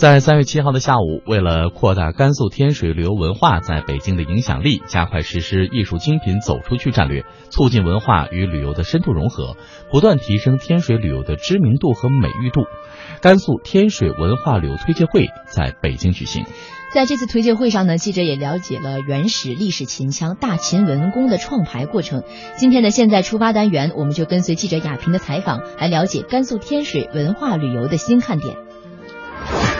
在三月七号的下午，为了扩大甘肃天水旅游文化在北京的影响力，加快实施艺术精品走出去战略，促进文化与旅游的深度融合，不断提升天水旅游的知名度和美誉度，甘肃天水文化旅游推介会在北京举行。在这次推介会上呢，记者也了解了原始历史秦腔大秦文宫的创排过程。今天的现在出发单元，我们就跟随记者亚平的采访，来了解甘肃天水文化旅游的新看点。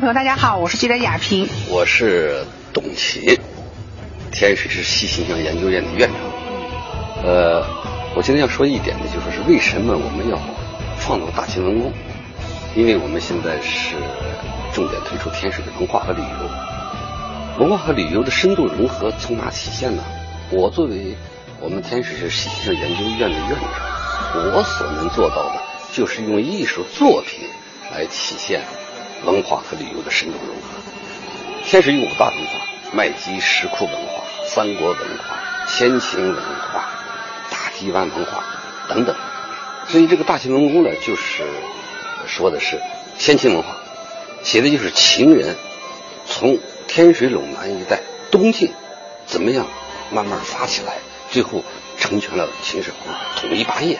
朋友，大家好，我是记者亚平，我是董琦，天水市西形象研究院的院长。呃，我今天要说一点呢，就说是为什么我们要创造大秦文宫？因为我们现在是重点推出天水的文化和旅游，文化和旅游的深度融合从哪体现呢？我作为我们天水市西形象研究院的院长，我所能做到的就是用艺术作品来体现。文化和旅游的深度融合，天水有五大文化：麦积石窟文化、三国文化、先秦文化、大堤湾文化等等。所以这个大秦文宫呢，就是说的是先秦文化，写的就是秦人从天水陇南一带东进怎么样慢慢发起来，最后成全了秦始皇统一霸业，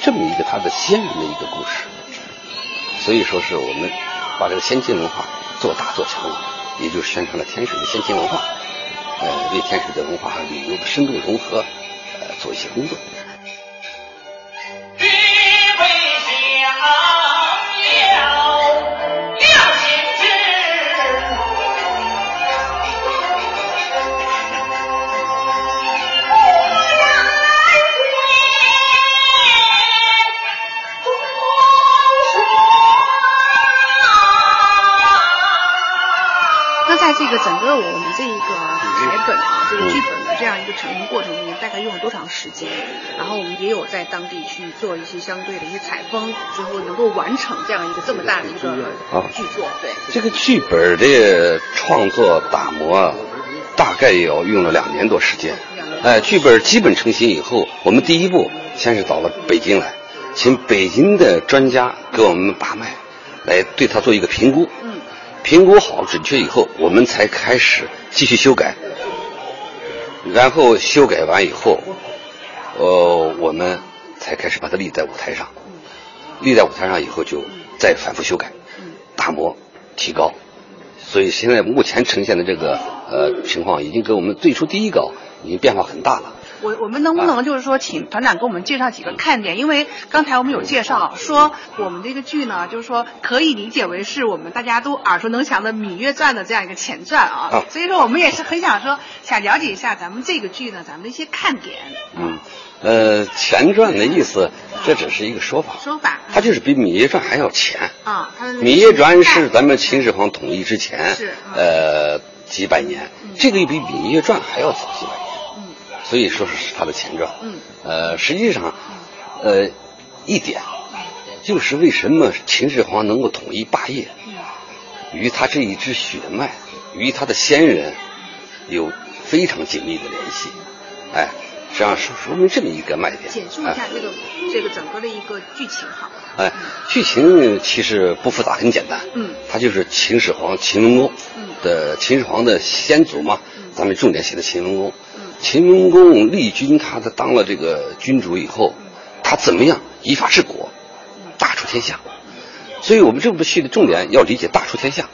这么一个他的先人的一个故事。所以说，是我们把这个先进文化做大做强，也就是宣传了天水的先进文化，呃，为天水的文化和旅游的深度融合，呃，做一些工作。这个整个我们这一个台本啊，这个剧本的这样一个成型过程里面，大概用了多长时间？然后我们也有在当地去做一些相对的一些采风，最后能够完成这样一个这么大的一个剧作。对，这个剧本的创作打磨，大概也要用了两年多时间。哎，剧本基本成型以后，我们第一步先是到了北京来，请北京的专家给我们把脉，来对他做一个评估。评估好准确以后，我们才开始继续修改。然后修改完以后，呃，我们才开始把它立在舞台上。立在舞台上以后，就再反复修改、打磨、提高。所以现在目前呈现的这个呃情况，已经跟我们最初第一稿已经变化很大了。我我们能不能就是说，请团长给我们介绍几个看点？因为刚才我们有介绍说，我们这个剧呢，就是说可以理解为是我们大家都耳熟能详的《芈月传》的这样一个前传啊。所以说，我们也是很想说，想了解一下咱们这个剧呢，咱们的一些看点。嗯，呃，前传的意思，这只是一个说法。说法。它就是比《芈月传》还要前。啊。《芈月传》是咱们秦始皇统一之前。是。呃，几百年。这个又比《芈月传》还要早几百年。所以说是他的前传，嗯，呃，实际上，呃，一点，就是为什么秦始皇能够统一霸业，与他这一支血脉，与他的先人，有非常紧密的联系，哎，实际上说说明这么一个卖点。简述一下这个这个整个的一个剧情好。哎，剧情其实不复杂，很简单，嗯，他就是秦始皇秦文公的秦始皇的先祖嘛，咱们重点写的秦文公。秦文公立军，他的当了这个君主以后，他怎么样依法治国，大出天下。所以我们这部戏的重点要理解“大出天下”。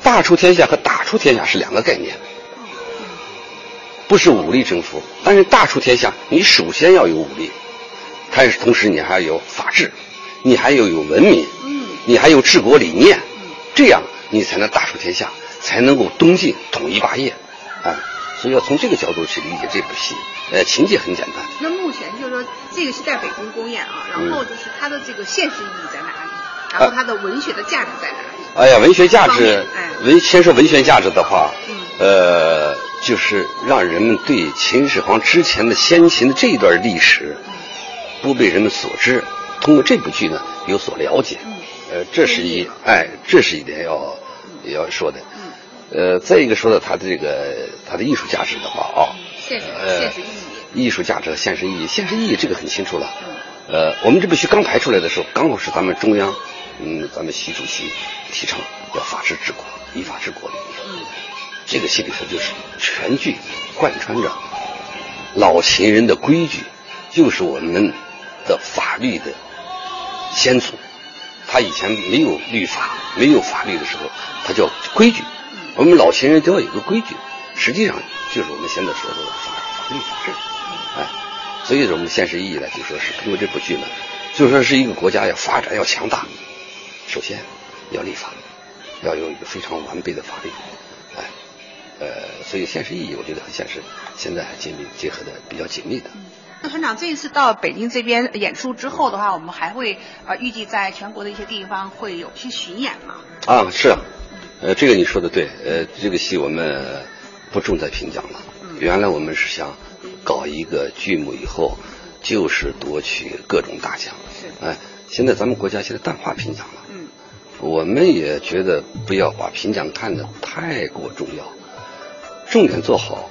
大出天下和打出天下是两个概念，不是武力征服。但是大出天下，你首先要有武力，但是同时你还要有法治，你还要有文明，你还有治国理念，这样你才能大出天下，才能够东晋统一霸业，啊。所以要从这个角度去理解这部戏，呃，情节很简单。那目前就是说，这个是在北京公演啊，然后就是它的这个现实意义在哪里？然后它的文学的价值在哪里？哎呀，文学价值文先说文学价值的话，嗯呃，就是让人们对秦始皇之前的先秦的这一段历史不被人们所知，通过这部剧呢有所了解。嗯呃，这是一哎，这是一点要要说的。呃，再一个说到它的这个它的艺术价值的话啊，现实呃现实意义。艺术价值和现实意义，现实意义这个很清楚了。嗯呃，我们这部剧刚排出来的时候，刚好是咱们中央，嗯，咱们习主席提倡要法治治国、依法治国的一个。这个戏里头就是全剧贯穿着老秦人的规矩，就是我们的法律的先祖。他以前没有律法、没有法律的时候，他叫规矩。我们老秦人都要有一个规矩，实际上就是我们现在说的法法律法治。哎，所以说我们现实意义呢，就说是通过这部剧呢，就说是一个国家要发展要强大，首先要立法，要有一个非常完备的法律。哎，呃，所以现实意义我觉得很现实现在还紧密结合的比较紧密的。那团长这一次到北京这边演出之后的话，我们还会呃预计在全国的一些地方会有些巡演吗？啊，是啊，呃，这个你说的对，呃，这个戏我们不重在评奖了。原来我们是想搞一个剧目以后，就是夺取各种大奖。是哎，现在咱们国家现在淡化评奖了。嗯，我们也觉得不要把评奖看得太过重要，重点做好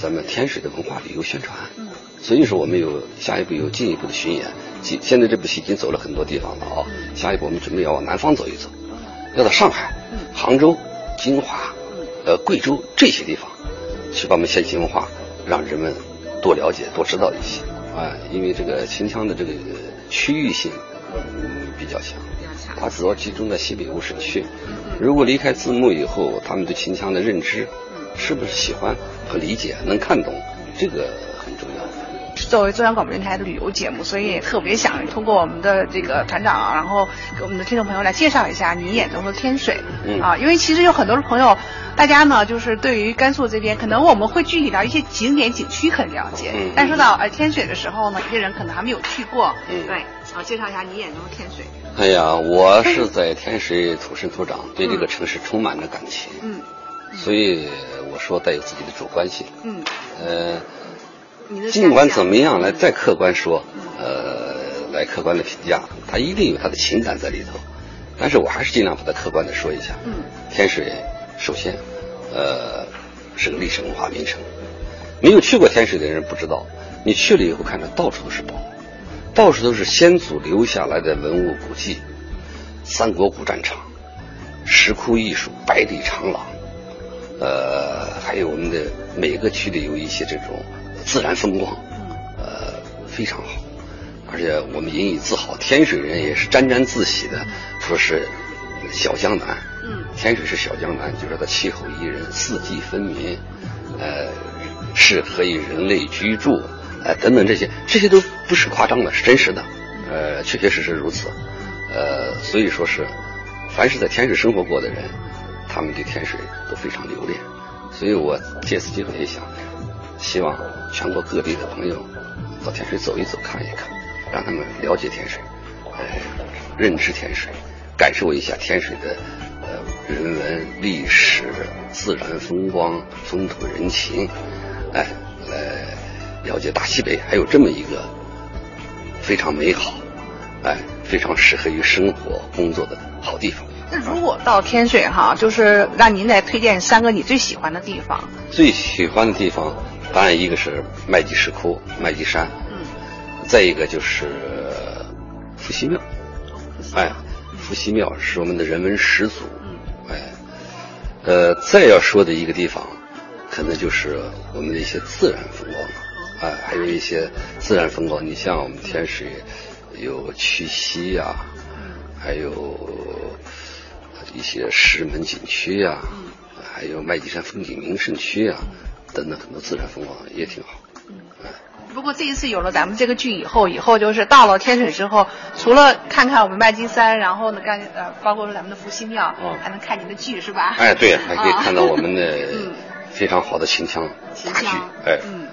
咱们天水的文化旅游宣传。嗯，所以说我们有下一步有进一步的巡演，现现在这部戏已经走了很多地方了啊，下一步我们准备要往南方走一走，要到上海、杭州、金华、呃贵州这些地方，去把我们先秦文化让人们多了解、多知道一些啊，因为这个秦腔的这个区域性嗯比较强。它主要集中在西北五省区。如果离开字幕以后，他们对秦腔的认知，是不是喜欢和理解，能看懂，这个。作为中央广播电台的旅游节目，所以也特别想通过我们的这个团长啊，然后给我们的听众朋友来介绍一下你眼中的天水、嗯。啊，因为其实有很多的朋友，大家呢就是对于甘肃这边，可能我们会具体到一些景点景区很了解，嗯但说到呃天水的时候呢，有些人可能还没有去过，嗯。对，啊，介绍一下你眼中的天水，哎呀，我是在天水土生土长，对这个城市充满了感情，嗯。所以我说带有自己的主观性。嗯，呃，尽管怎么样来再客观说，呃，来客观的评价，他一定有他的情感在里头。但是我还是尽量把它客观的说一下。嗯，天水首先，呃，是个历史文化名城，没有去过天水的人不知道，你去了以后看着到处都是宝，到处都是先祖留下来的文物古迹，三国古战场、石窟艺术、百里长廊，呃，还有我们的每个区里有一些这种自然风光，呃，非常好。而且我们引以自豪，天水人也是沾沾自喜的，说是小江南。嗯，天水是小江南，就是它气候宜人，四季分明，呃，适合于人类居住，呃，等等这些，这些都不是夸张的，是真实的，呃，确确实实如此，呃，所以说是，凡是在天水生活过的人，他们对天水都非常留恋，所以我借此机会也想，希望全国各地的朋友到天水走一走，看一看，让他们了解天水，呃，认知天水，感受一下天水的呃人文历史、自然风光、风土人情，哎，来了解大西北还有这么一个非常美好，哎，非常适合于生活工作的好地方。那如果到天水哈，就是让您来推荐三个你最喜欢的地方，最喜欢的地方，当然一个是麦积石窟、麦积山，嗯，再一个就是伏羲庙，哎，伏羲庙是我们的人文始祖，嗯，哎，呃，再要说的一个地方，可能就是我们的一些自然风光了，哎，还有一些自然风光，你像我们天水有曲溪呀、还有一些石门景区呀、还有麦积山风景名胜区呀、等等很多自然风光也挺好。嗯。不过这一次有了咱们这个剧以后，以后就是到了天水之后，除了看看我们麦积山，然后呢，干呃，包括说咱们的伏羲庙，哦。还能看您的剧是吧？哎，对，还可以啊。看到我们的 嗯。非常好的秦腔大剧哎，嗯。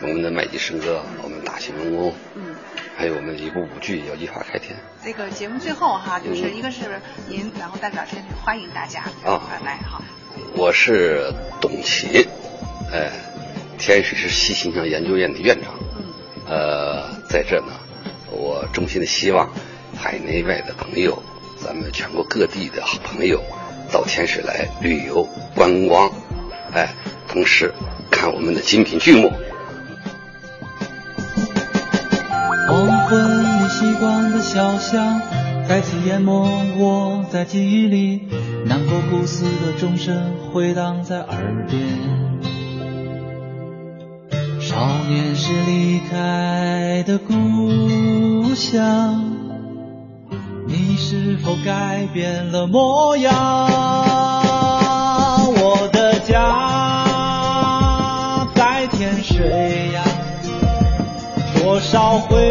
我们的麦积笙歌，我们大秦文宫，嗯，还有我们一部舞剧叫《一花开天》。这个节目最后哈，就是一个是您，然后代表天水欢迎大家啊。来哈。我是董琦，哎，天水市西形象研究院的院长。嗯。呃，在这呢，我衷心的希望海内外的朋友，咱们全国各地的好朋友，到天水来旅游观光，哎，同时看我们的精品剧目。黄昏里习惯的小巷，再次淹没我在记忆里，南国古寺的钟声回荡在耳边。少年时离开的故乡，你是否改变了模样？我的家在天水呀。多少回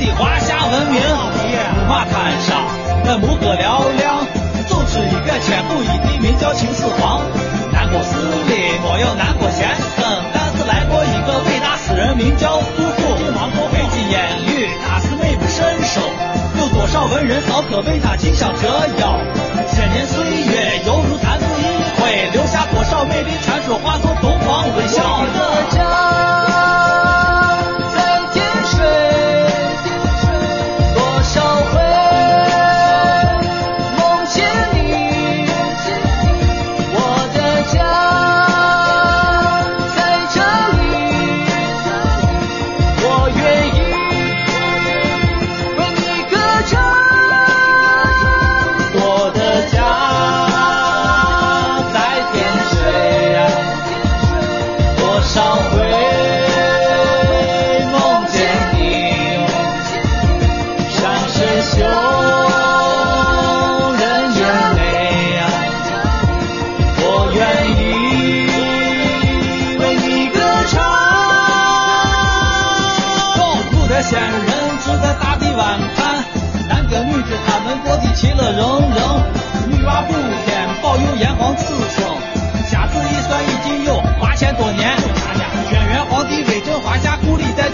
的华夏文明。木马滩上，那牧歌嘹亮，走出一个千古一帝，名叫秦始皇。南国寺里没有南国先生，但是来过一个伟大诗人，名叫杜甫。北京烟雨，他是美不胜收。有多少文人骚客为他竞相折腰，千年岁月犹如弹指一挥，留下多少美丽传说化作东方微笑的。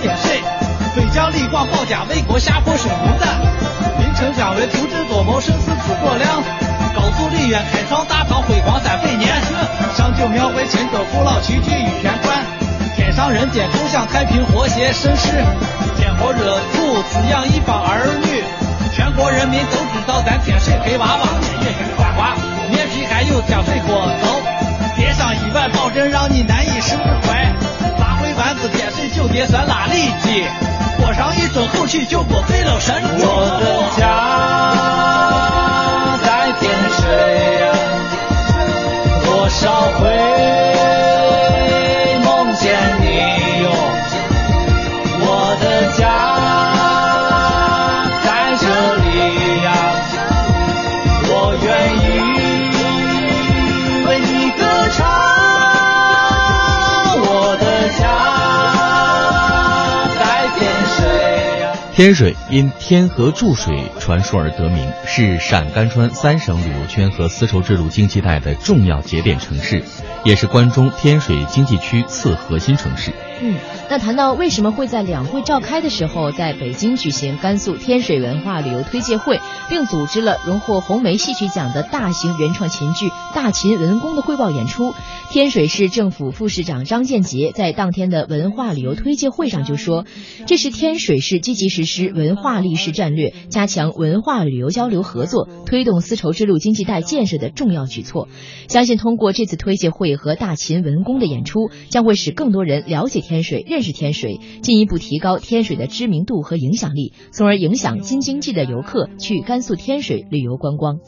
天水飞将李广保家卫国下破水龙蛋名称将为足智多谋胜似诸葛量高祖李渊开创大唐辉煌三百年上九庙会秦州父老齐聚玉泉观天上人间共享太平和谐盛世天佛热土滋养一方儿女全国人民都知道咱天水黑娃娃瓜娃面皮还有天水锅走叠上一碗保证让你难以释怀。拿回丸子天水九碟酸辣去救过飞老山，我的家。天水因天河注水传说而得名，是陕甘川三省旅游圈和丝绸之路经济带的重要节点城市，也是关中天水经济区次核心城市。嗯，那谈到为什么会在两会召开的时候，在北京举行甘肃天水文化旅游推介会，并组织了荣获红梅戏曲奖的大型原创琴剧《大秦文公》的汇报演出？天水市政府副市长张建杰在当天的文化旅游推介会上就说：“这是天水市积极实施文化历史战略，加强文化旅游交流合作，推动丝绸之路经济带建设的重要举措。相信通过这次推介会和《大秦文工》的演出，将会使更多人了解。”天水认识天水，进一步提高天水的知名度和影响力，从而影响京津冀的游客去甘肃天水旅游观光。